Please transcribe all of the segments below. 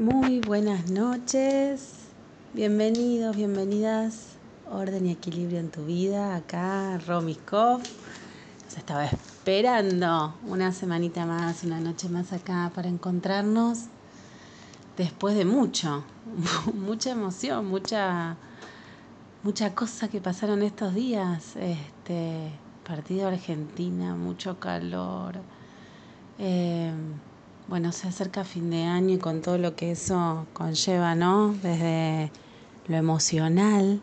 Muy buenas noches, bienvenidos, bienvenidas, orden y equilibrio en tu vida, acá Romiskov. Nos estaba esperando una semanita más, una noche más acá para encontrarnos después de mucho, mucha emoción, mucha, mucha cosa que pasaron estos días. Este partido Argentina, mucho calor. Eh, bueno, se acerca fin de año y con todo lo que eso conlleva, ¿no? Desde lo emocional,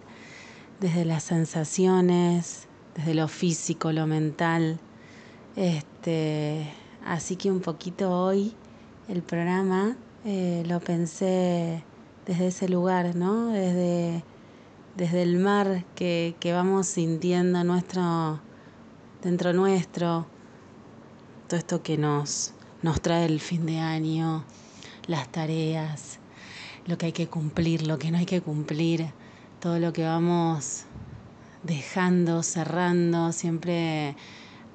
desde las sensaciones, desde lo físico, lo mental. Este, así que un poquito hoy el programa eh, lo pensé desde ese lugar, ¿no? Desde, desde el mar que, que vamos sintiendo nuestro, dentro nuestro, todo esto que nos nos trae el fin de año, las tareas, lo que hay que cumplir, lo que no hay que cumplir, todo lo que vamos dejando, cerrando, siempre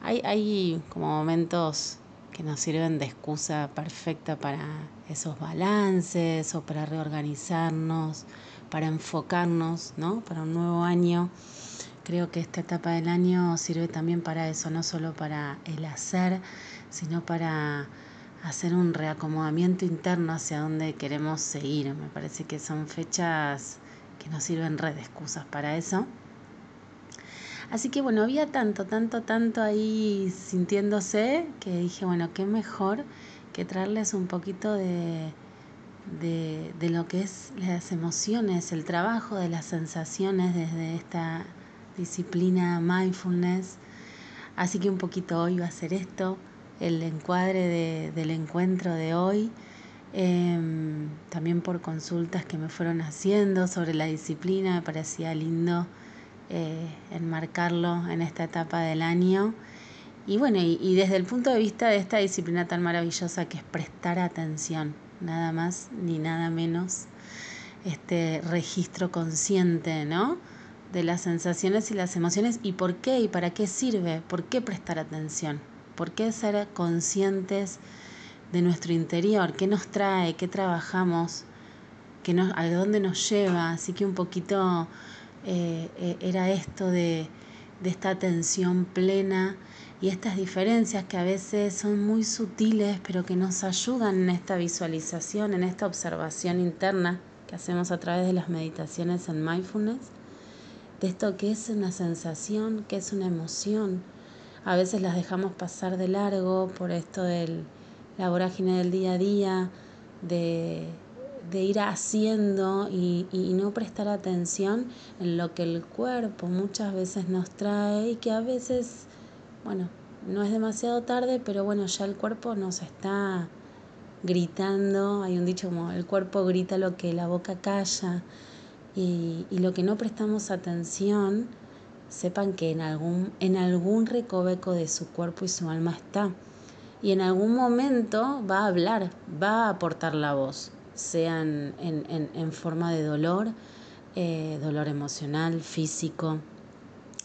hay, hay como momentos que nos sirven de excusa perfecta para esos balances o para reorganizarnos, para enfocarnos, ¿no? Para un nuevo año. Creo que esta etapa del año sirve también para eso, no solo para el hacer, sino para hacer un reacomodamiento interno hacia donde queremos seguir. Me parece que son fechas que nos sirven de excusas para eso. Así que bueno, había tanto, tanto, tanto ahí sintiéndose que dije, bueno, qué mejor que traerles un poquito de, de, de lo que es las emociones, el trabajo de las sensaciones desde esta disciplina mindfulness. Así que un poquito hoy va a ser esto el encuadre del encuentro de hoy, em, también por consultas que me fueron haciendo sobre la disciplina, me parecía lindo eh, enmarcarlo en esta etapa del año. Y bueno, y, desde el punto de vista de esta disciplina tan maravillosa que es prestar atención, nada más ni nada menos, este registro consciente, ¿no? De las sensaciones y las emociones y por qué y para qué sirve, por qué prestar atención. ¿Por qué ser conscientes de nuestro interior? ¿Qué nos trae? ¿Qué trabajamos? ¿Qué nos, ¿A dónde nos lleva? Así que un poquito eh, eh, era esto de, de esta atención plena y estas diferencias que a veces son muy sutiles, pero que nos ayudan en esta visualización, en esta observación interna que hacemos a través de las meditaciones en mindfulness, de esto que es una sensación, que es una emoción, a veces las dejamos pasar de largo por esto de la vorágine del día a día, de, ir haciendo y, y, no prestar atención en lo que el cuerpo muchas veces nos trae y que a veces, bueno, no es demasiado tarde, pero bueno, ya el cuerpo nos está gritando, hay un dicho como el cuerpo grita lo que la boca calla y, y lo que no prestamos atención sepan que en algún, en algún recoveco de su cuerpo y su alma está. Y en algún momento va a hablar, va a aportar la voz, sea en, en, forma de dolor, eh, dolor emocional, físico.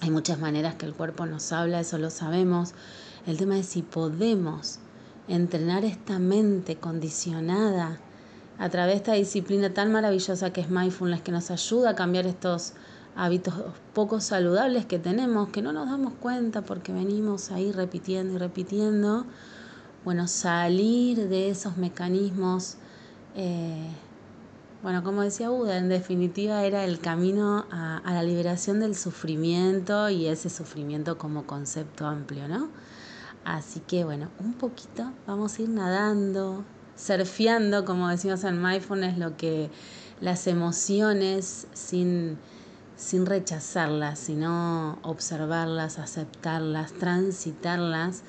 Hay muchas maneras que el cuerpo nos habla, eso lo sabemos. El tema es si podemos entrenar esta mente condicionada a través de esta disciplina tan maravillosa que es mindfulness, que nos ayuda a cambiar estos hábitos poco saludables que tenemos, que no nos damos cuenta porque venimos ahí repitiendo y repitiendo. Bueno, salir de esos mecanismos, eh, bueno, como decía Buda, en definitiva era el camino a, a, la liberación del sufrimiento y ese sufrimiento como concepto amplio, ¿no? Así que bueno, un poquito vamos a ir nadando, surfeando, como decimos en mindfulness, lo que las emociones sin sin rechazarlas, sino observarlas, aceptarlas, transitarlas,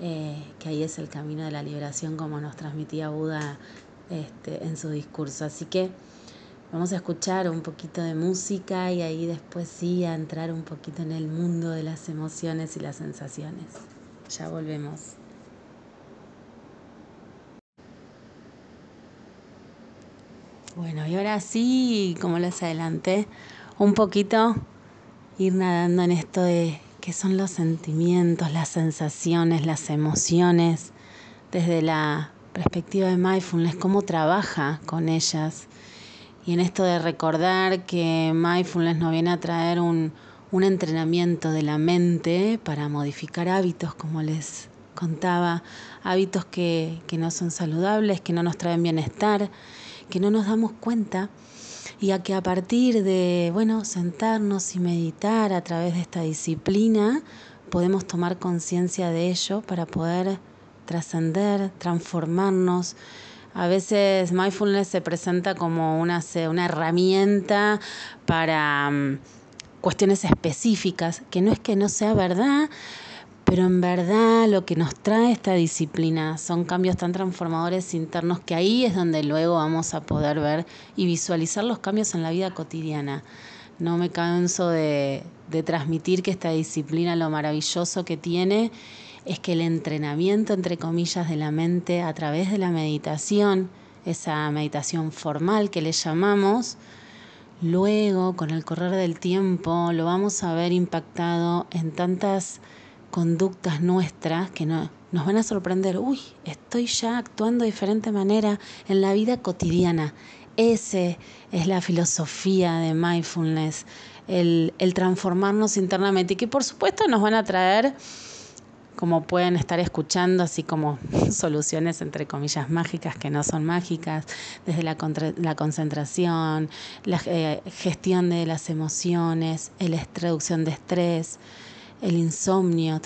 eh, que ahí es el camino de la liberación como nos transmitía Buda este, en su discurso. Así que vamos a escuchar un poquito de música y ahí después sí a entrar un poquito en el mundo de las emociones y las sensaciones. Ya volvemos. Bueno, y ahora sí, como les adelanté, un poquito ir nadando en esto de qué son los sentimientos, las sensaciones, las emociones, desde la perspectiva de mindfulness, cómo trabaja con ellas. Y en esto de recordar que mindfulness nos viene a traer un, entrenamiento de la mente para modificar hábitos, como les contaba, hábitos que, que no son saludables, que no nos traen bienestar, que no nos damos cuenta y a que a partir de, bueno, sentarnos y meditar a través de esta disciplina, podemos tomar conciencia de ello para poder trascender, transformarnos. A veces mindfulness se presenta como una, una herramienta para mm, cuestiones específicas, que no es que no sea verdad, pero en verdad lo que nos trae esta disciplina son cambios tan transformadores internos que ahí es donde luego vamos a poder ver y visualizar los cambios en la vida cotidiana. No me canso de, de transmitir que esta disciplina lo maravilloso que tiene es que el entrenamiento, entre comillas, de la mente a través de la meditación, esa meditación formal que le llamamos, luego, con el correr del tiempo, lo vamos a ver impactado en tantas conductas nuestras que no, nos van a sorprender. Uy, estoy ya actuando de diferente manera en la vida cotidiana. Ese es la filosofía de mindfulness, el, transformarnos internamente y que por supuesto nos van a traer como pueden estar escuchando, así como soluciones entre comillas mágicas que no son mágicas, desde la, la concentración, la eh, gestión de las emociones, la reducción de estrés, el insomnio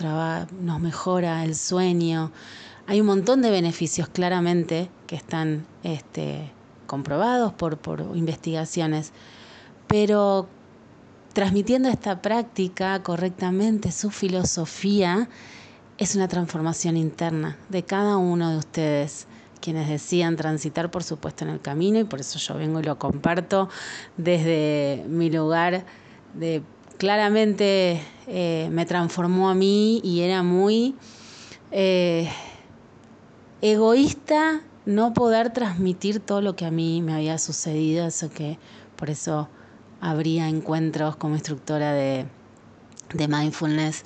nos mejora el sueño. Hay un montón de beneficios claramente que están este, comprobados por, por investigaciones, pero transmitiendo esta práctica correctamente, su filosofía, es una transformación interna de cada uno de ustedes quienes decían transitar, por supuesto, en el camino, y por eso yo vengo y lo comparto desde mi lugar de claramente eh, me transformó a mí y era muy eh, egoísta no poder transmitir todo lo que a mí me había sucedido, eso que por eso habría encuentros como instructora de, de mindfulness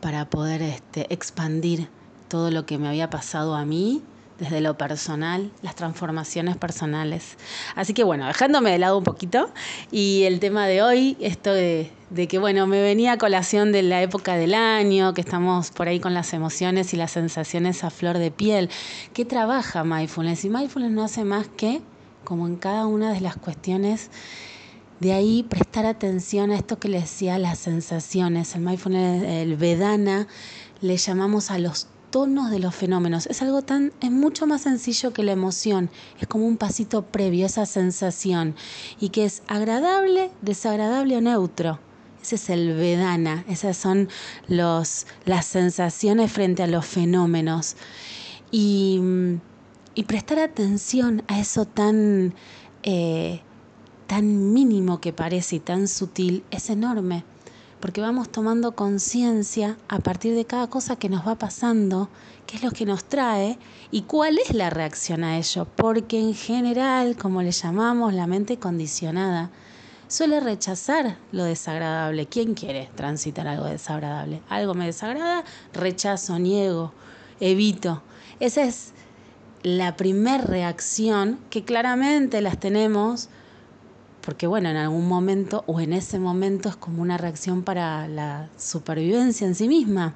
para poder este, expandir todo lo que me había pasado a mí desde lo personal, las transformaciones personales. Así que bueno, dejándome de lado un poquito, y el tema de hoy, esto de, que bueno, me venía a colación de la época del año, que estamos por ahí con las emociones y las sensaciones a flor de piel. ¿Qué trabaja mindfulness? Y mindfulness no hace más que, como en cada una de las cuestiones, de ahí prestar atención a esto que le decía las sensaciones. El mindfulness, el Vedana, le llamamos a los tonos de los fenómenos. Es algo tan, es mucho más sencillo que la emoción. Es como un pasito previo, esa sensación. Y que es agradable, desagradable o neutro. Ese es el Vedana, esas son los, las sensaciones frente a los fenómenos. Y, prestar atención a eso tan, eh, tan mínimo que parece y tan sutil es enorme porque vamos tomando conciencia a partir de cada cosa que nos va pasando, qué es lo que nos trae y cuál es la reacción a ello, porque en general, como le llamamos, la mente condicionada suele rechazar lo desagradable. ¿Quién quiere transitar algo desagradable? Algo me desagrada, rechazo, niego, evito. Esa es la primera reacción que claramente las tenemos porque bueno, en algún momento o en ese momento es como una reacción para la supervivencia en sí misma,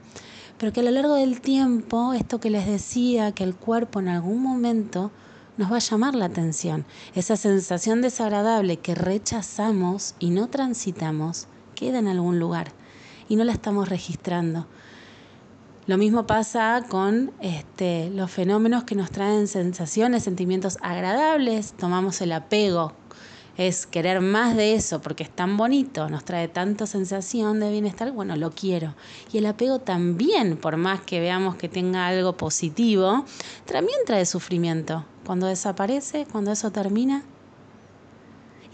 pero que a lo largo del tiempo, esto que les decía, que el cuerpo en algún momento nos va a llamar la atención, esa sensación desagradable que rechazamos y no transitamos, queda en algún lugar y no la estamos registrando. Lo mismo pasa con este, los fenómenos que nos traen sensaciones, sentimientos agradables. Tomamos el apego es querer más de eso porque es tan bonito, nos trae tanta sensación de bienestar, bueno, lo quiero. Y el apego también, por más que veamos que tenga algo positivo, también trae sufrimiento. Cuando desaparece, cuando eso termina.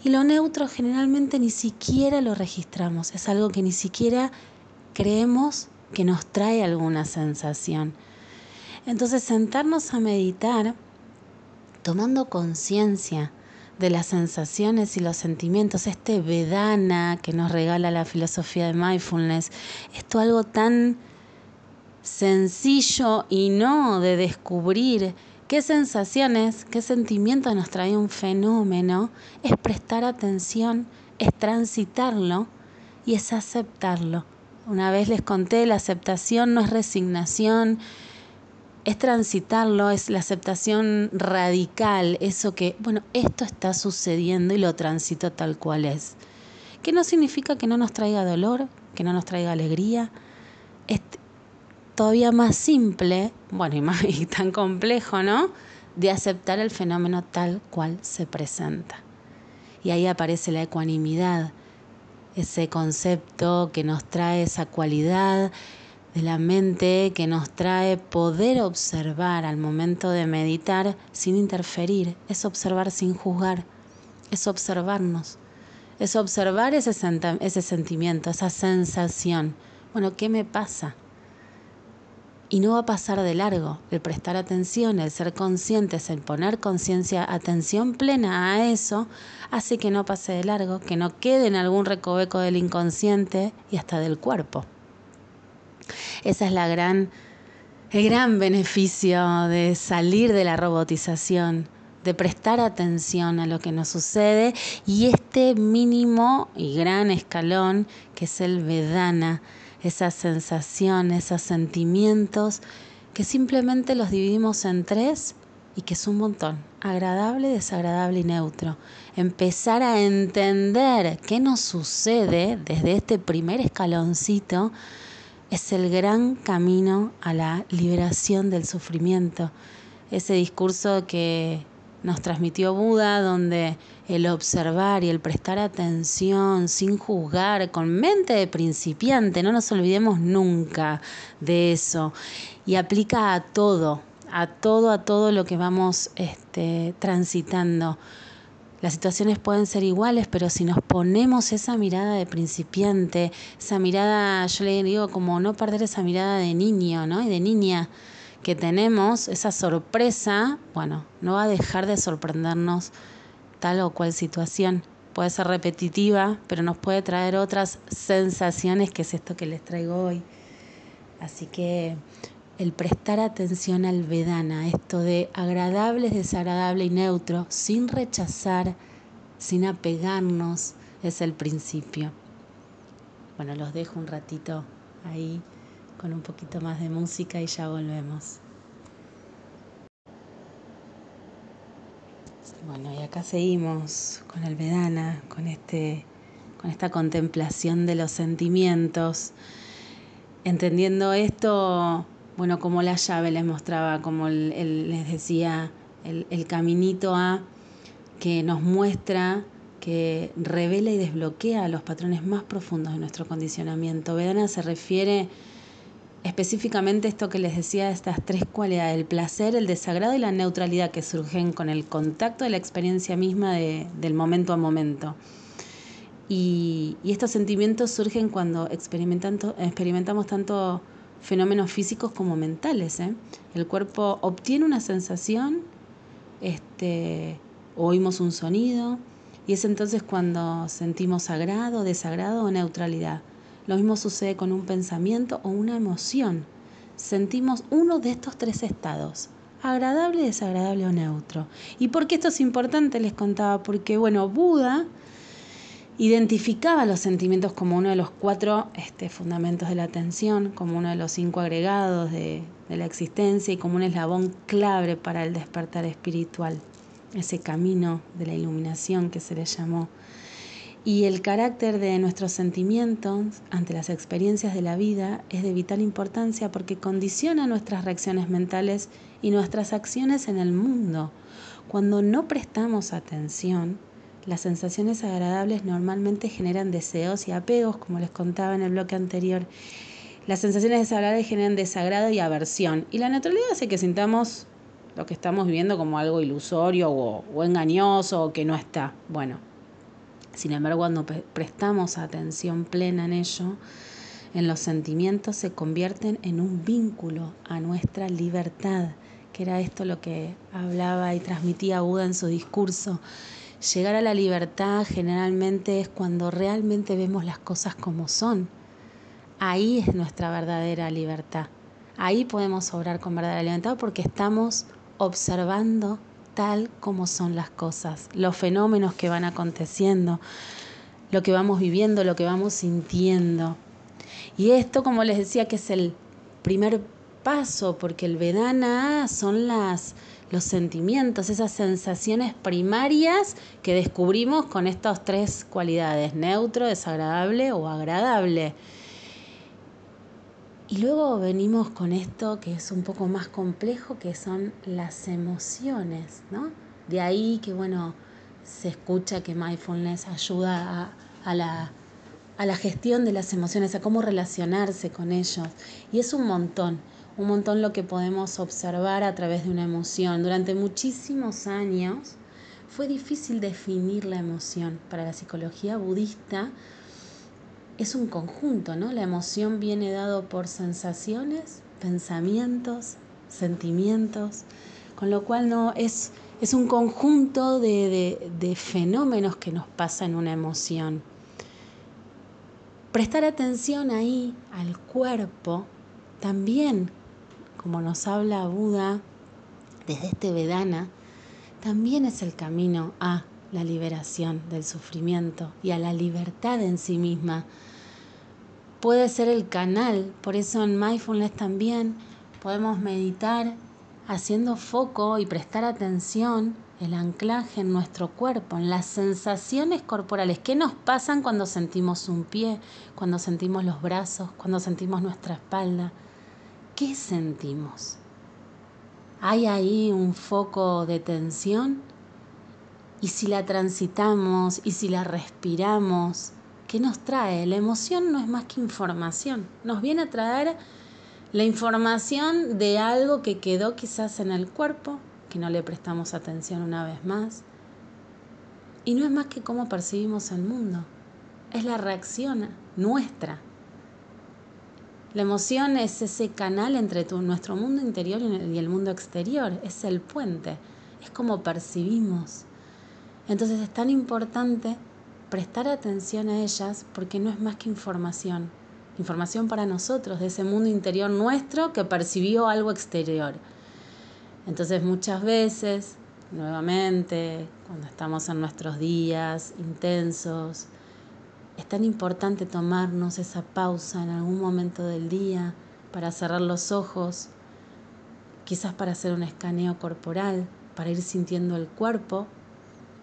Y lo neutro generalmente ni siquiera lo registramos, es algo que ni siquiera creemos que nos trae alguna sensación. Entonces sentarnos a meditar tomando conciencia de las sensaciones y los sentimientos, este Vedana que nos regala la filosofía de mindfulness, esto algo tan sencillo y no de descubrir qué sensaciones, qué sentimientos nos trae un fenómeno, es prestar atención, es transitarlo y es aceptarlo. Una vez les conté, la aceptación no es resignación, es transitarlo, es la aceptación radical, eso que, bueno, esto está sucediendo y lo transito tal cual es. Que no significa que no nos traiga dolor, que no nos traiga alegría. Es todavía más simple, bueno, y, más, y tan complejo, ¿no? De aceptar el fenómeno tal cual se presenta. Y ahí aparece la ecuanimidad, ese concepto que nos trae esa cualidad de la mente que nos trae poder observar al momento de meditar sin interferir, es observar sin juzgar, es observarnos, es observar ese, ese sentimiento, esa sensación. Bueno, ¿qué me pasa? Y no va a pasar de largo. El prestar atención, el ser conscientes, el poner conciencia, atención plena a eso, hace que no pase de largo, que no quede en algún recoveco del inconsciente y hasta del cuerpo. Esa es la gran, el gran beneficio de salir de la robotización, de prestar atención a lo que nos sucede y este mínimo y gran escalón que es el Vedana esas sensaciones, esos sentimientos, que simplemente los dividimos en tres y que es un montón, agradable, desagradable y neutro. Empezar a entender qué nos sucede desde este primer escaloncito es el gran camino a la liberación del sufrimiento. Ese discurso que nos transmitió Buda, donde el observar y el prestar atención sin juzgar, con mente de principiante, no nos olvidemos nunca de eso. Y aplica a todo, a todo, a todo lo que vamos este, transitando. Las situaciones pueden ser iguales, pero si nos ponemos esa mirada de principiante, esa mirada, yo le digo como no perder esa mirada de niño, ¿no? Y de niña que tenemos, esa sorpresa, bueno, no va a dejar de sorprendernos tal o cual situación. Puede ser repetitiva, pero nos puede traer otras sensaciones, que es esto que les traigo hoy. Así que el prestar atención al Vedana, esto de agradable, desagradable y neutro, sin rechazar, sin apegarnos, es el principio. Bueno, los dejo un ratito ahí con un poquito más de música y ya volvemos. Bueno, y acá seguimos con el Vedana, con, este, con esta contemplación de los sentimientos, entendiendo esto, bueno, como la llave les mostraba, como les decía, el, el caminito a que nos muestra que revela y desbloquea los patrones más profundos de nuestro condicionamiento. Vedana se refiere específicamente esto que les decía, estas tres cualidades, el placer, el desagrado y la neutralidad que surgen con el contacto de la experiencia misma del momento a momento. Y, estos sentimientos surgen cuando experimentamos tanto fenómenos físicos como mentales. ¿eh? El cuerpo obtiene una sensación, este, oímos un sonido, y es entonces cuando sentimos agrado, desagrado o neutralidad. Lo mismo sucede con un pensamiento o una emoción. Sentimos uno de estos tres estados, agradable, desagradable o neutro. ¿Y por qué esto es importante? Les contaba, porque bueno, Buda identificaba los sentimientos como uno de los cuatro este, fundamentos de la atención, como uno de los cinco agregados de, de la existencia y como un eslabón clave para el despertar espiritual, ese camino de la iluminación que se le llamó. Y el carácter de nuestros sentimientos ante las experiencias de la vida es de vital importancia porque condiciona nuestras reacciones mentales y nuestras acciones en el mundo. Cuando no prestamos atención, las sensaciones agradables normalmente generan deseos y apegos, como les contaba en el bloque anterior. Las sensaciones desagradables generan desagrado y aversión. Y la neutralidad hace que sintamos lo que estamos viviendo como algo ilusorio o, o engañoso o que no está. Bueno, sin embargo, cuando prestamos atención plena en ello, en los sentimientos se convierten en un vínculo a nuestra libertad, que era esto lo que hablaba y transmitía Buda en su discurso. Llegar a la libertad generalmente es cuando realmente vemos las cosas como son. Ahí es nuestra verdadera libertad. Ahí podemos obrar con verdadera libertad porque estamos observando tal como son las cosas, los fenómenos que van aconteciendo, lo que vamos viviendo, lo que vamos sintiendo. Y esto, como les decía, que es el primer paso, porque el Vedana son las, los sentimientos, esas sensaciones primarias que descubrimos con estas tres cualidades, neutro, desagradable o agradable. Y luego venimos con esto que es un poco más complejo, que son las emociones, ¿no? De ahí que, bueno, se escucha que mindfulness ayuda a, la, a la gestión de las emociones, a cómo relacionarse con ellos. Y es un montón, un montón lo que podemos observar a través de una emoción. Durante muchísimos años fue difícil definir la emoción. Para la psicología budista, es un conjunto, ¿no? La emoción viene dado por sensaciones, pensamientos, sentimientos, con lo cual no es, es un conjunto de, de fenómenos que nos pasa en una emoción. Prestar atención ahí al cuerpo también, como nos habla Buda desde este Vedana, también es el camino a la liberación del sufrimiento y a la libertad en sí misma. Puede ser el canal, por eso en mindfulness también podemos meditar haciendo foco y prestar atención, el anclaje en nuestro cuerpo, en las sensaciones corporales. ¿Qué nos pasan cuando sentimos un pie, cuando sentimos los brazos, cuando sentimos nuestra espalda? ¿Qué sentimos? ¿Hay ahí un foco de tensión? Y si la transitamos y si la respiramos, ¿qué nos trae? La emoción no es más que información. Nos viene a traer la información de algo que quedó quizás en el cuerpo, que no le prestamos atención una vez más. Y no es más que cómo percibimos el mundo. Es la reacción nuestra. La emoción es ese canal entre nuestro mundo interior y el mundo exterior. Es el puente. Es como percibimos. Entonces es tan importante prestar atención a ellas porque no es más que información. Información para nosotros, de ese mundo interior nuestro que percibió algo exterior. Entonces muchas veces, nuevamente, cuando estamos en nuestros días intensos, es tan importante tomarnos esa pausa en algún momento del día para cerrar los ojos, quizás para hacer un escaneo corporal, para ir sintiendo el cuerpo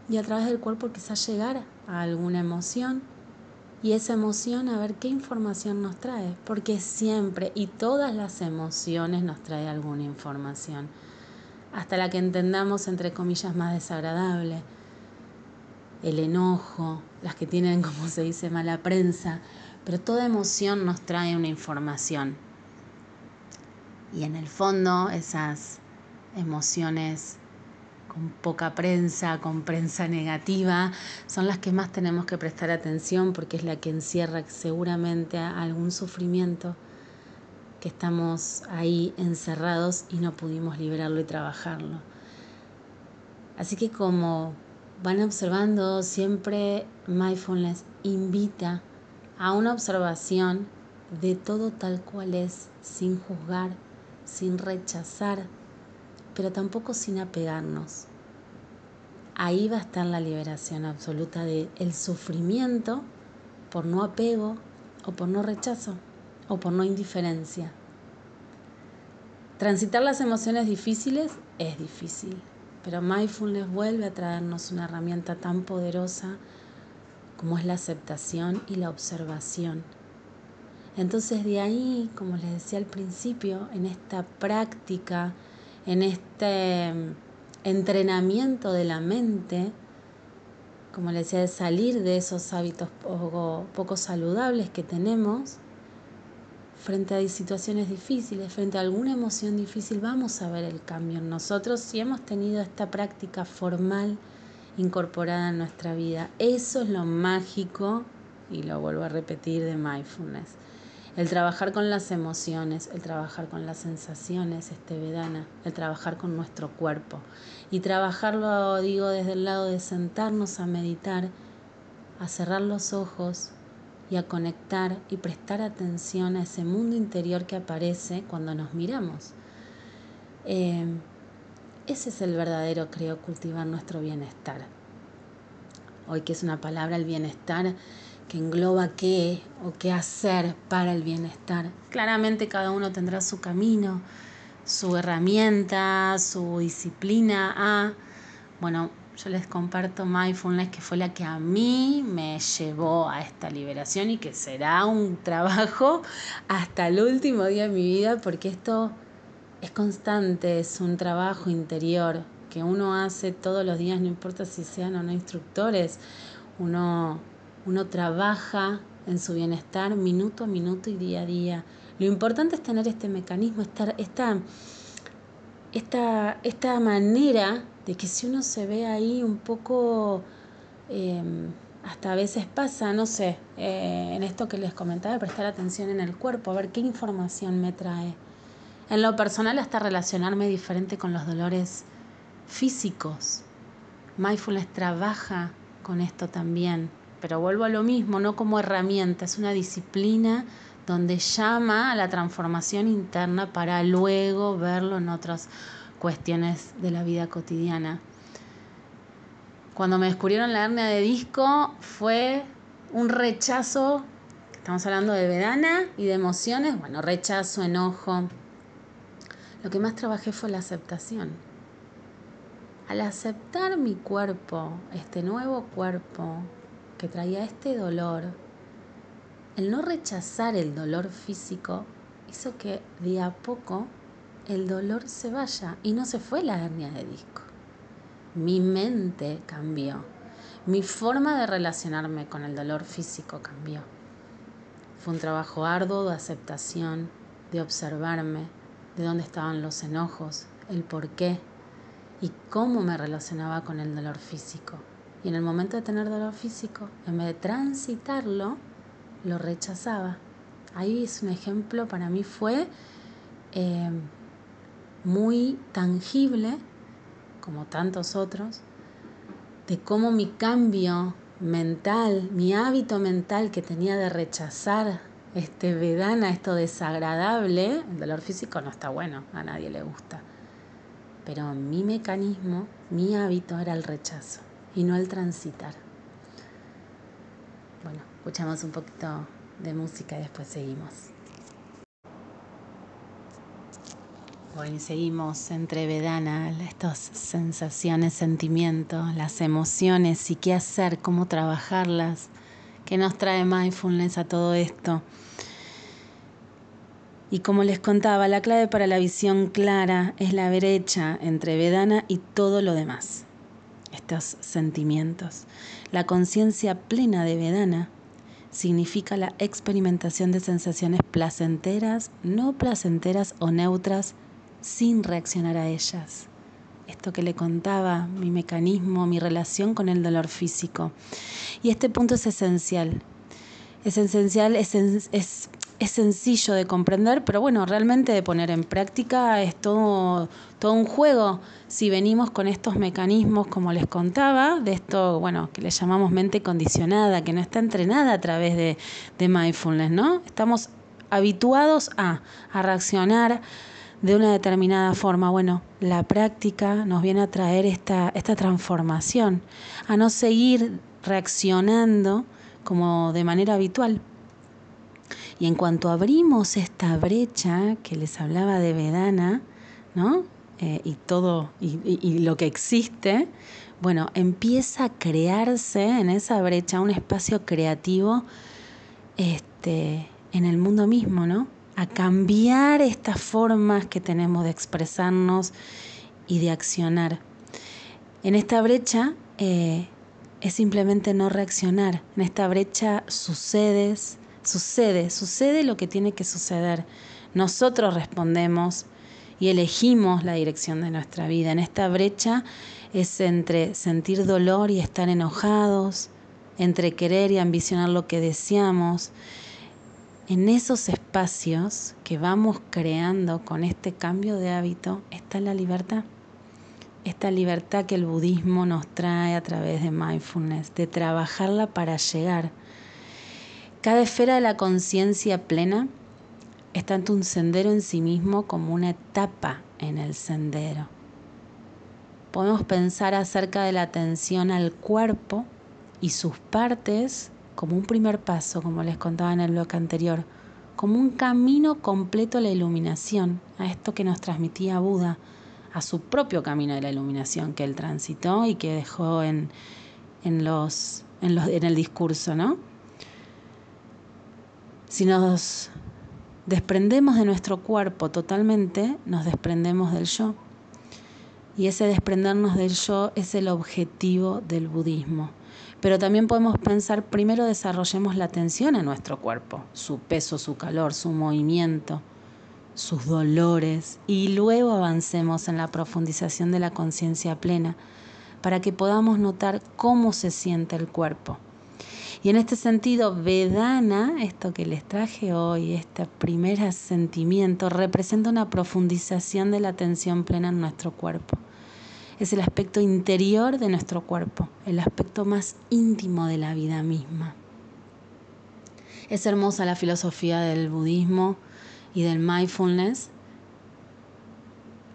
y a través del cuerpo quizás llegar a alguna emoción y esa emoción a ver qué información nos trae, porque siempre y todas las emociones nos trae alguna información, hasta la que entendamos entre comillas más desagradable, el enojo, las que tienen como se dice mala prensa, pero toda emoción nos trae una información. Y en el fondo esas emociones con poca prensa, con prensa negativa, son las que más tenemos que prestar atención porque es la que encierra seguramente algún sufrimiento que estamos ahí encerrados y no pudimos liberarlo y trabajarlo. Así que como van observando, siempre mindfulness invita a una observación de todo tal cual es, sin juzgar, sin rechazar, pero tampoco sin apegarnos. Ahí va a estar la liberación absoluta del el sufrimiento por no apego o por no rechazo o por no indiferencia. Transitar las emociones difíciles es difícil, pero mindfulness vuelve a traernos una herramienta tan poderosa como es la aceptación y la observación. Entonces de ahí, como les decía al principio, en esta práctica en este mm, entrenamiento de la mente, como les decía, de salir de esos hábitos poco, saludables que tenemos, frente a situaciones difíciles, frente a alguna emoción difícil, vamos a ver el cambio en nosotros si hemos tenido esta práctica formal incorporada en nuestra vida. Eso es lo mágico, y lo vuelvo a repetir, de mindfulness el trabajar con las emociones, el trabajar con las sensaciones, este Vedana, el trabajar con nuestro cuerpo. Y trabajarlo, digo, desde el lado de sentarnos a meditar, a cerrar los ojos y a conectar y prestar atención a ese mundo interior que aparece cuando nos miramos. Eh, ese es el verdadero, creo, cultivar nuestro bienestar. Hoy que es una palabra el bienestar que engloba qué o qué hacer para el bienestar. Claramente cada uno tendrá su camino, su herramienta, su disciplina a, bueno, yo les comparto mindfulness que fue la que a mí me llevó a esta liberación y que será un trabajo hasta el último día de mi vida porque esto es constante, es un trabajo interior que uno hace todos los días, no importa si sean o no instructores, uno, uno trabaja en su bienestar minuto a minuto y día a día. Lo importante es tener este mecanismo, estar, esta, esta, esta manera de que si uno se ve ahí un poco, em, hasta a veces pasa, no sé, eh, en esto que les comentaba, prestar atención en el cuerpo, a ver qué información me trae en lo personal hasta relacionarme diferente con los dolores físicos. Mindfulness trabaja con esto también, pero vuelvo a lo mismo, no como herramienta, es una disciplina donde llama a la transformación interna para luego verlo en otras cuestiones de la vida cotidiana. Cuando me descubrieron la hernia de disco fue un rechazo, estamos hablando de vedana y de emociones, bueno, rechazo, enojo, lo que más trabajé fue la aceptación. Al aceptar mi cuerpo, este nuevo cuerpo que traía este dolor, el no rechazar el dolor físico hizo que de a poco el dolor se vaya y no se fue la hernia de disco. Mi mente cambió. Mi forma de relacionarme con el dolor físico cambió. Fue un trabajo arduo de aceptación, de observarme, de dónde estaban los enojos, el por qué y cómo me relacionaba con el dolor físico. Y en el momento de tener dolor físico, en vez de transitarlo, lo rechazaba. Ahí es un ejemplo, para mí fue eh, muy tangible, como tantos otros, de cómo mi cambio mental, mi hábito mental que tenía de rechazar este vedana, esto desagradable, el dolor físico no está bueno, a nadie le gusta. Pero mi mecanismo, mi hábito era el rechazo y no el transitar. Bueno, escuchamos un poquito de música y después seguimos. Bueno, seguimos entre Vedana, estas sensaciones, sentimientos, las emociones y qué hacer, cómo trabajarlas, qué nos trae mindfulness a todo esto. Y como les contaba, la clave para la visión clara es la brecha entre Vedana y todo lo demás, estos sentimientos. La conciencia plena de Vedana significa la experimentación de sensaciones placenteras, no placenteras o neutras sin reaccionar a ellas. Esto que le contaba, mi mecanismo, mi relación con el dolor físico. Y este punto es esencial. Es esencial, es, es es sencillo de comprender, pero bueno, realmente de poner en práctica es todo, todo un juego. Si venimos con estos mecanismos, como les contaba, de esto, bueno, que le llamamos mente condicionada, que no está entrenada a través de, de mindfulness, ¿no? Estamos habituados a, a reaccionar de una determinada forma. Bueno, la práctica nos viene a traer esta, esta transformación, a no seguir reaccionando como de manera habitual. Y en cuanto abrimos esta brecha que les hablaba de Vedana, ¿no? Eh, y todo, y, lo que existe, bueno, empieza a crearse en esa brecha un espacio creativo este, en el mundo mismo, ¿no? A cambiar estas formas que tenemos de expresarnos y de accionar. En esta brecha eh, es simplemente no reaccionar. En esta brecha sucedes, Sucede, sucede lo que tiene que suceder. Nosotros respondemos y elegimos la dirección de nuestra vida. En esta brecha es entre sentir dolor y estar enojados, entre querer y ambicionar lo que deseamos. En esos espacios que vamos creando con este cambio de hábito está la libertad. Esta libertad que el budismo nos trae a través de mindfulness, de trabajarla para llegar cada esfera de la conciencia plena es tanto un sendero en sí mismo como una etapa en el sendero. podemos pensar acerca de la atención al cuerpo y sus partes como un primer paso, como les contaba en el bloque anterior, como un camino completo a la iluminación, a esto que nos transmitía Buda, a su propio camino de la iluminación que él transitó y que dejó en, en, los, en, los, en el discurso, ¿no? Si nos desprendemos de nuestro cuerpo totalmente, nos desprendemos del yo. Y ese desprendernos del yo es el objetivo del budismo. Pero también podemos pensar, primero desarrollemos la atención a nuestro cuerpo, su peso, su calor, su movimiento, sus dolores, y luego avancemos en la profundización de la conciencia plena para que podamos notar cómo se siente el cuerpo. Y en este sentido, Vedana, esto que les traje hoy, este primer sentimiento, representa una profundización de la atención plena en nuestro cuerpo es el aspecto interior de nuestro cuerpo, el aspecto más íntimo de la vida misma. Es hermosa la filosofía del budismo y del mindfulness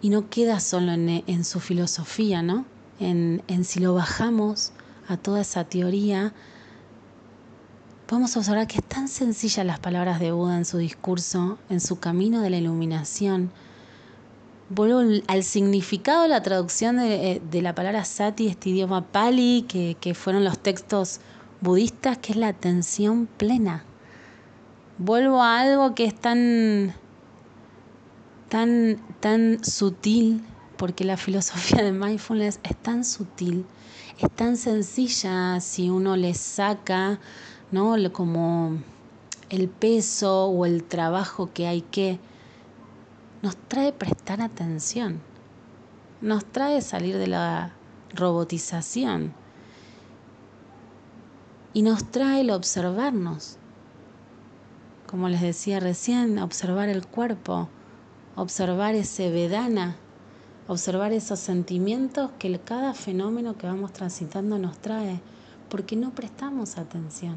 y no queda solo en, su filosofía, ¿no? En, en si lo bajamos a toda esa teoría, podemos observar que es tan sencilla las palabras de Buda en su discurso, en su camino de la iluminación, vuelvo al significado de la traducción eh, de, la palabra sati, este idioma pali, que, que, fueron los textos budistas, que es la atención plena. Vuelvo a algo que es tan, tan, tan sutil, porque la filosofía de mindfulness es tan sutil, es tan sencilla si uno le saca, ¿no? Como el peso o el trabajo que hay que nos trae prestar atención, nos trae salir de la robotización y nos trae el observarnos. Como les decía recién, observar el cuerpo, observar ese vedana, observar esos sentimientos que cada fenómeno que vamos transitando nos trae, porque no prestamos atención.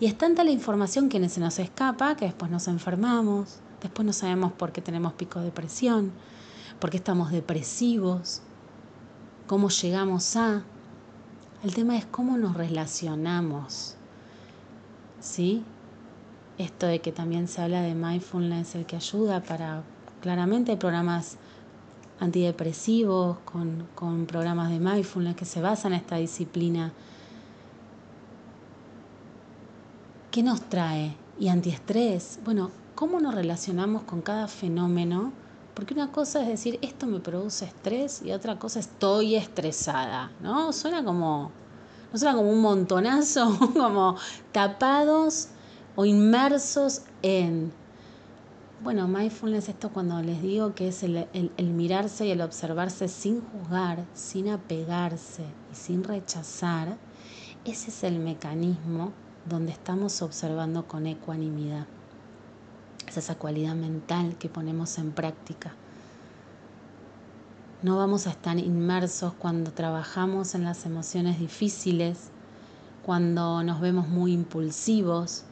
Y es tanta la información que se nos escapa que después nos enfermamos, Después no sabemos por qué tenemos pico de presión, por qué estamos depresivos, cómo llegamos a... El tema es cómo nos relacionamos. ¿Sí? Esto de que también se habla de mindfulness, el que ayuda para... Claramente hay programas antidepresivos, con, con programas de mindfulness que se basan en esta disciplina. ¿Qué nos trae? Y antiestrés. Bueno, cómo nos relacionamos con cada fenómeno, porque una cosa es decir, esto me produce estrés y otra cosa estoy estresada, ¿no? Suena como, no suena como un montonazo, como tapados o inmersos en... Bueno, mindfulness, esto cuando les digo que es el, el mirarse y el observarse sin juzgar, sin apegarse y sin rechazar, ese es el mecanismo donde estamos observando con ecuanimidad es esa cualidad mental que ponemos en práctica. No vamos a estar inmersos cuando trabajamos en las emociones difíciles, cuando nos vemos muy impulsivos,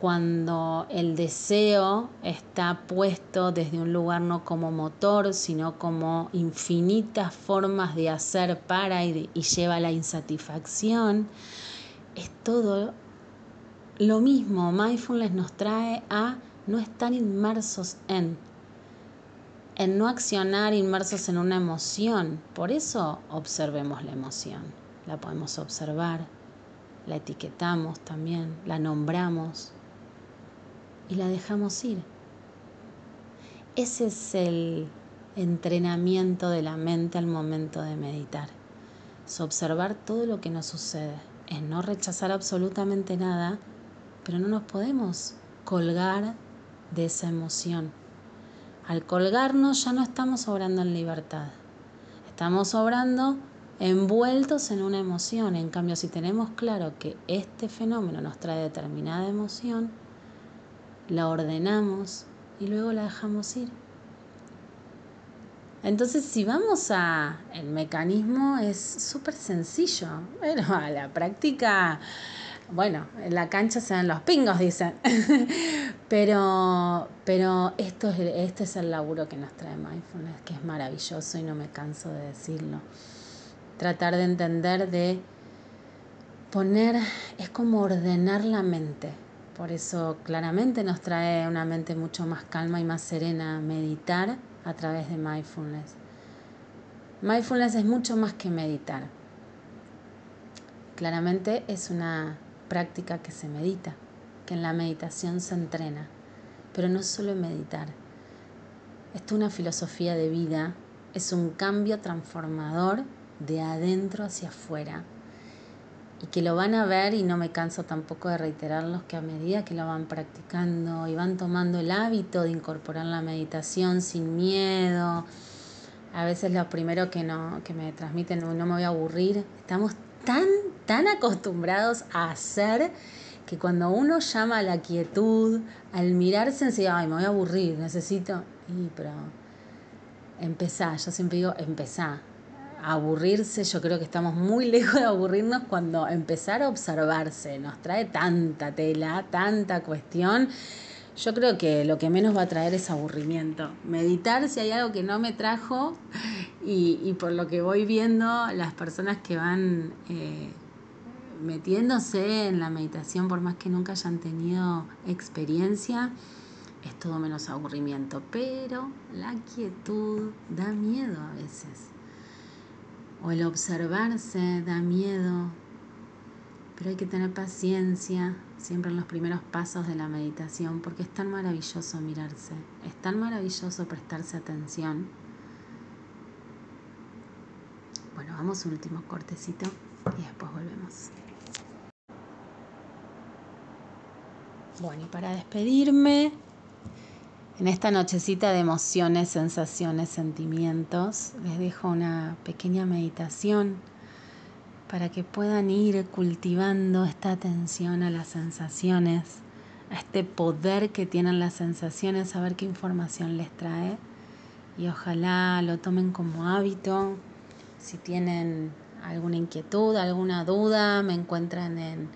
cuando el deseo está puesto desde un lugar no como motor, sino como infinitas formas de hacer para y, y lleva a la insatisfacción. Es todo lo mismo. Mindfulness nos trae a no están inmersos en, en no accionar inmersos en una emoción. Por eso observemos la emoción. La podemos observar, la etiquetamos también, la nombramos y la dejamos ir. Ese es el entrenamiento de la mente al momento de meditar. Es observar todo lo que nos sucede. Es no rechazar absolutamente nada, pero no nos podemos colgar de esa emoción. Al colgarnos ya no estamos obrando en libertad, estamos obrando envueltos en una emoción. En cambio, si tenemos claro que este fenómeno nos trae determinada emoción, la ordenamos y luego la dejamos ir. Entonces, si vamos a el mecanismo es súper sencillo, pero a la práctica bueno, en la cancha se dan los pingos, dicen. pero pero esto es, este es el laburo que nos trae Mindfulness, que es maravilloso y no me canso de decirlo. tratar de entender de poner, es como ordenar la mente. Por eso claramente nos trae una mente mucho más calma y más serena meditar a través de mindfulness. Mindfulness es mucho más que meditar. Claramente es una práctica que se medita, que en la meditación se entrena, pero no solo meditar. Esto es una filosofía de vida, es un cambio transformador de adentro hacia afuera y que lo van a ver y no me canso tampoco de reiterarlos que a medida que lo van practicando y van tomando el hábito de incorporar la meditación sin miedo, a veces lo primero que, no, que me transmiten, no me voy a aburrir, estamos tan, tan acostumbrados a hacer que cuando uno llama a la quietud, al mirarse enseguida, ay, me voy a aburrir, necesito, y pero empezá, yo siempre digo, empezá, aburrirse, yo creo que estamos muy lejos de aburrirnos cuando empezar a observarse nos trae tanta tela, tanta cuestión. Yo creo que lo que menos va a traer es aburrimiento. Meditar si hay algo que no me trajo y, por lo que voy viendo, las personas que van eh, metiéndose en la meditación, por más que nunca hayan tenido experiencia, es todo menos aburrimiento. Pero la quietud da miedo a veces o el observarse da miedo, pero hay que tener paciencia siempre en los primeros pasos de la meditación porque es tan maravilloso mirarse, es tan maravilloso prestarse atención. Bueno, vamos un último cortecito y después volvemos. Bueno, y para despedirme, en esta nochecita de emociones, sensaciones, sentimientos, les dejo una pequeña meditación para que puedan ir cultivando esta atención a las sensaciones, a este poder que tienen las sensaciones, a ver qué información les trae y ojalá lo tomen como hábito. Si tienen alguna inquietud, alguna duda, me encuentran en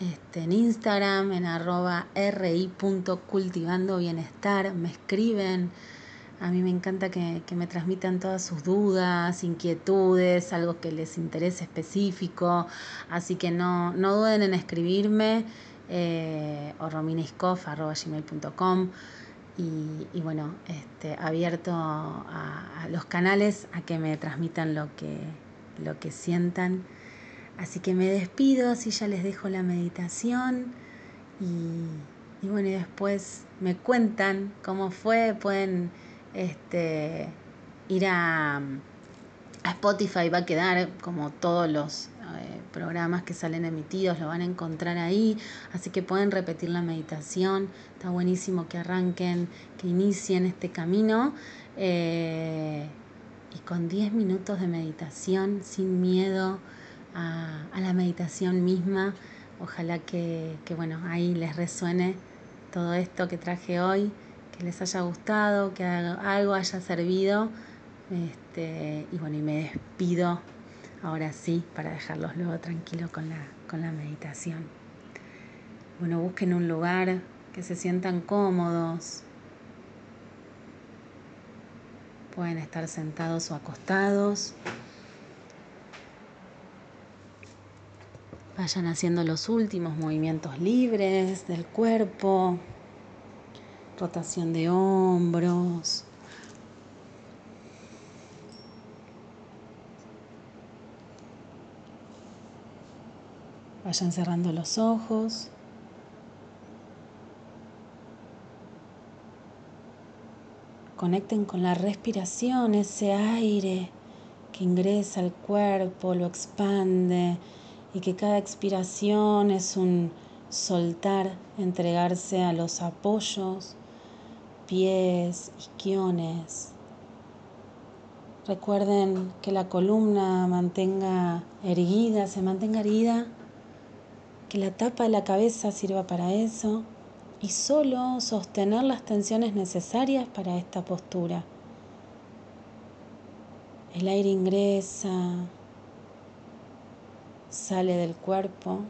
este, en Instagram, en arroba ri.cultivando bienestar, me escriben. A mí me encanta que, me transmitan todas sus dudas, inquietudes, algo que les interese específico. Así que no, no duden en escribirme eh, o gmail.com y, y, bueno, este, abierto a, los canales a que me transmitan lo que, lo que sientan. Así que me despido, así ya les dejo la meditación. Y, bueno, y después me cuentan cómo fue, pueden este, ir a, Spotify, va a quedar como todos los eh, programas que salen emitidos, lo van a encontrar ahí, así que pueden repetir la meditación, está buenísimo que arranquen, que inicien este camino. Eh, y con 10 minutos de meditación, sin miedo, a, la meditación misma. Ojalá que, bueno, ahí les resuene todo esto que traje hoy, que les haya gustado, que algo haya servido. Este, y bueno, y me despido ahora sí para dejarlos luego tranquilos con la, con la meditación. Bueno, busquen un lugar que se sientan cómodos. Pueden estar sentados o acostados. Vayan haciendo los últimos movimientos libres del cuerpo, rotación de hombros. Vayan cerrando los ojos. Conecten con la respiración, ese aire que ingresa al cuerpo, lo expande y que cada expiración es un soltar, entregarse a los apoyos, pies, isquiones. Recuerden que la columna mantenga erguida, se mantenga erguida, que la tapa de la cabeza sirva para eso y solo sostener las tensiones necesarias para esta postura. El aire ingresa, sale del cuerpo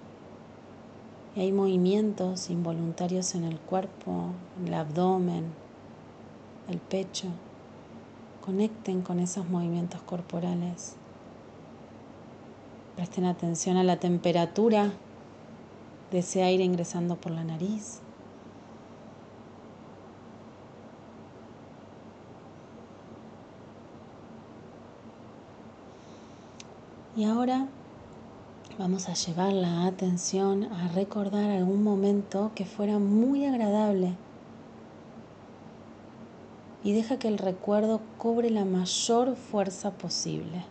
y hay movimientos involuntarios en el cuerpo, en el abdomen, el pecho. Conecten con esos movimientos corporales. Presten atención a la temperatura de ese aire ingresando por la nariz. Y ahora vamos a llevar la atención a recordar algún momento que fuera muy agradable. Y deja que el recuerdo cobre la mayor fuerza posible.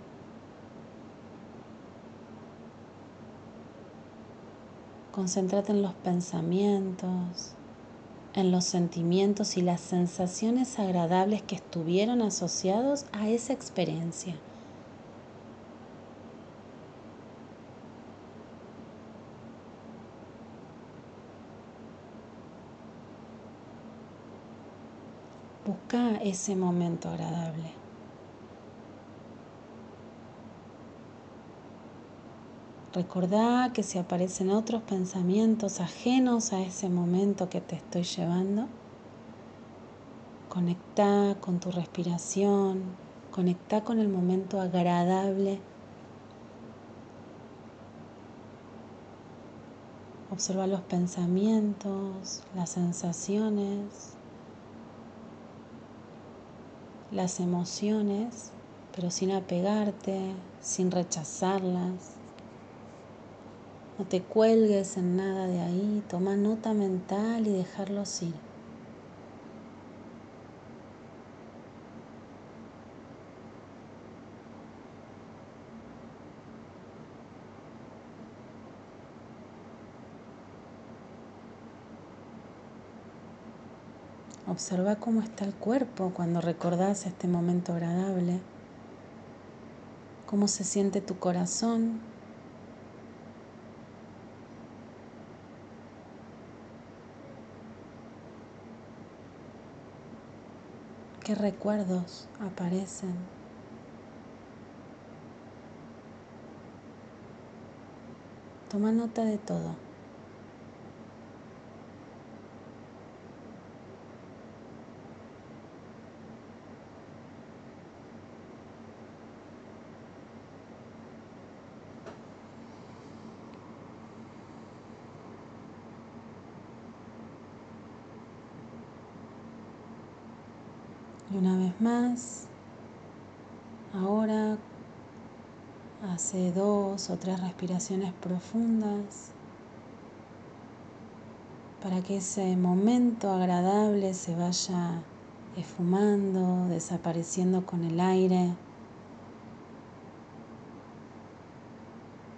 Concéntrate en los pensamientos, en los sentimientos y las sensaciones agradables que estuvieron asociados a esa experiencia. Busca ese momento agradable. Recordá que si aparecen otros pensamientos ajenos a ese momento que te estoy llevando, conecta con tu respiración, conecta con el momento agradable. Observa los pensamientos, las sensaciones las emociones, pero sin apegarte, sin rechazarlas. No te cuelgues en nada de ahí, toma nota mental y dejarlos ir. Observa cómo está el cuerpo cuando recordás este momento agradable, cómo se siente tu corazón. ¿Qué recuerdos aparecen? Toma nota de todo. Y una más, ahora hace dos o tres respiraciones profundas para que ese momento agradable se vaya esfumando, desapareciendo con el aire,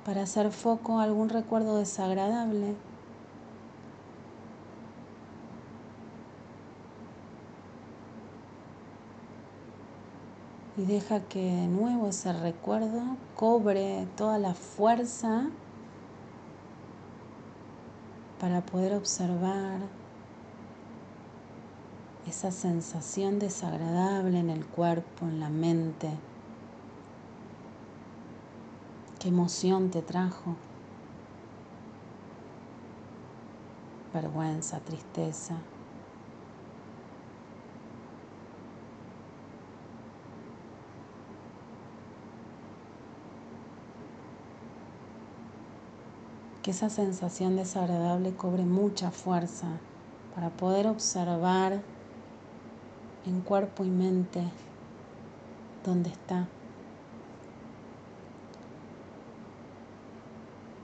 para hacer foco a algún recuerdo desagradable y deja que de nuevo ese recuerdo cobre toda la fuerza para poder observar esa sensación desagradable en el cuerpo, en la mente. ¿Qué emoción te trajo? Vergüenza, tristeza. Que esa sensación desagradable cobre mucha fuerza para poder observar en cuerpo y mente dónde está.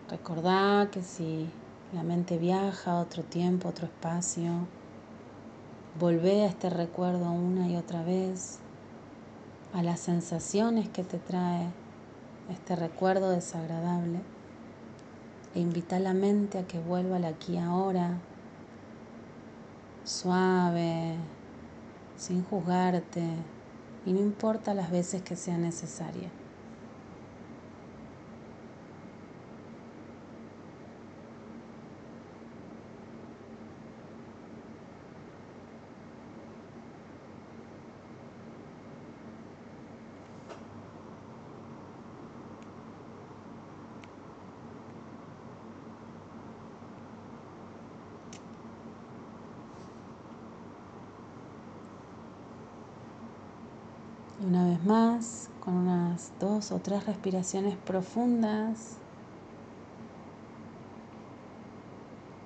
Recordá que si la mente viaja a otro tiempo, otro espacio, volvé a este recuerdo una y otra vez, a las sensaciones que te trae este recuerdo desagradable e invita la mente a que vuelva al aquí ahora, suave, sin juzgarte y no importa las veces que sea necesaria. Una vez más, con unas dos o tres respiraciones profundas.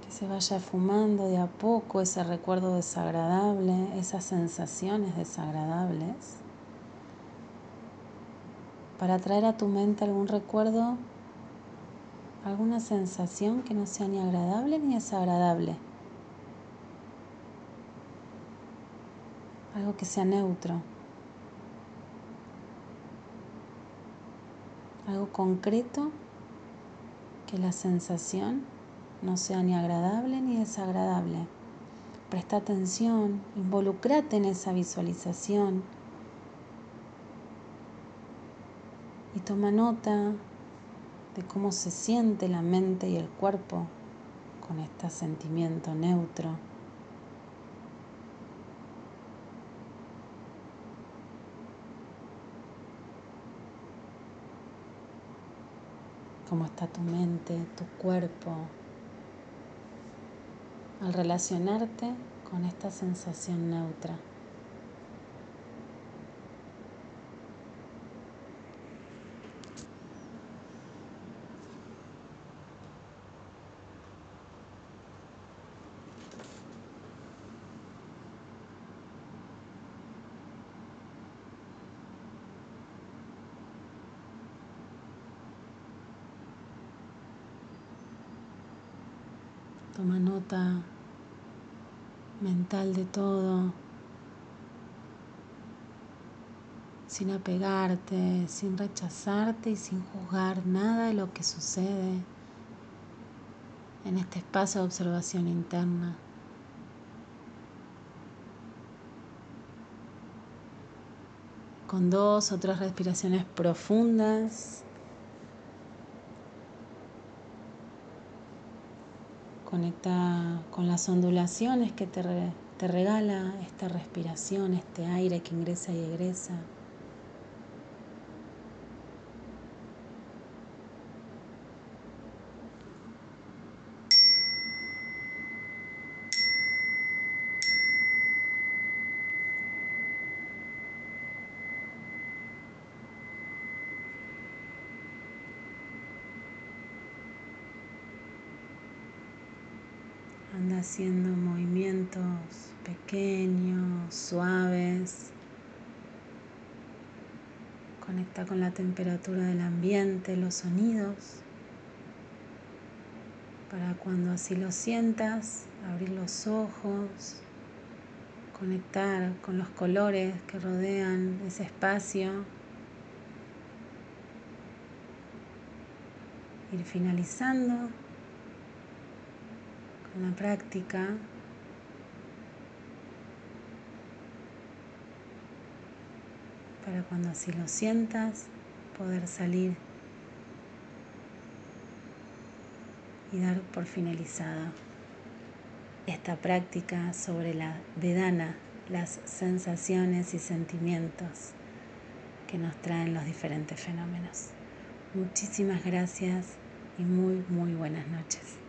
Que se vaya fumando de a poco ese recuerdo desagradable, esas sensaciones desagradables. Para traer a tu mente algún recuerdo, alguna sensación que no sea ni agradable ni desagradable. Algo que sea neutro. Algo concreto que la sensación no sea ni agradable ni desagradable. Presta atención, involucrate en esa visualización y toma nota de cómo se siente la mente y el cuerpo con este sentimiento neutro. Cómo está tu mente, tu cuerpo, al relacionarte con esta sensación neutra. Toma nota de todo, sin apegarte, sin rechazarte y sin juzgar nada de lo que sucede en este espacio de observación interna. Con dos o tres respiraciones profundas. Con las ondulaciones que te, te regala esta respiración, este aire que ingresa y egresa. Haciendo movimientos pequeños, suaves. Conecta con la temperatura del ambiente, los sonidos. Para cuando así lo sientas, abrir los ojos, conectar con los colores que rodean ese espacio. Ir finalizando una práctica para cuando así lo sientas poder salir y dar por finalizada esta práctica sobre la vedana, las sensaciones y sentimientos que nos traen los diferentes fenómenos. Muchísimas gracias y muy, muy buenas noches.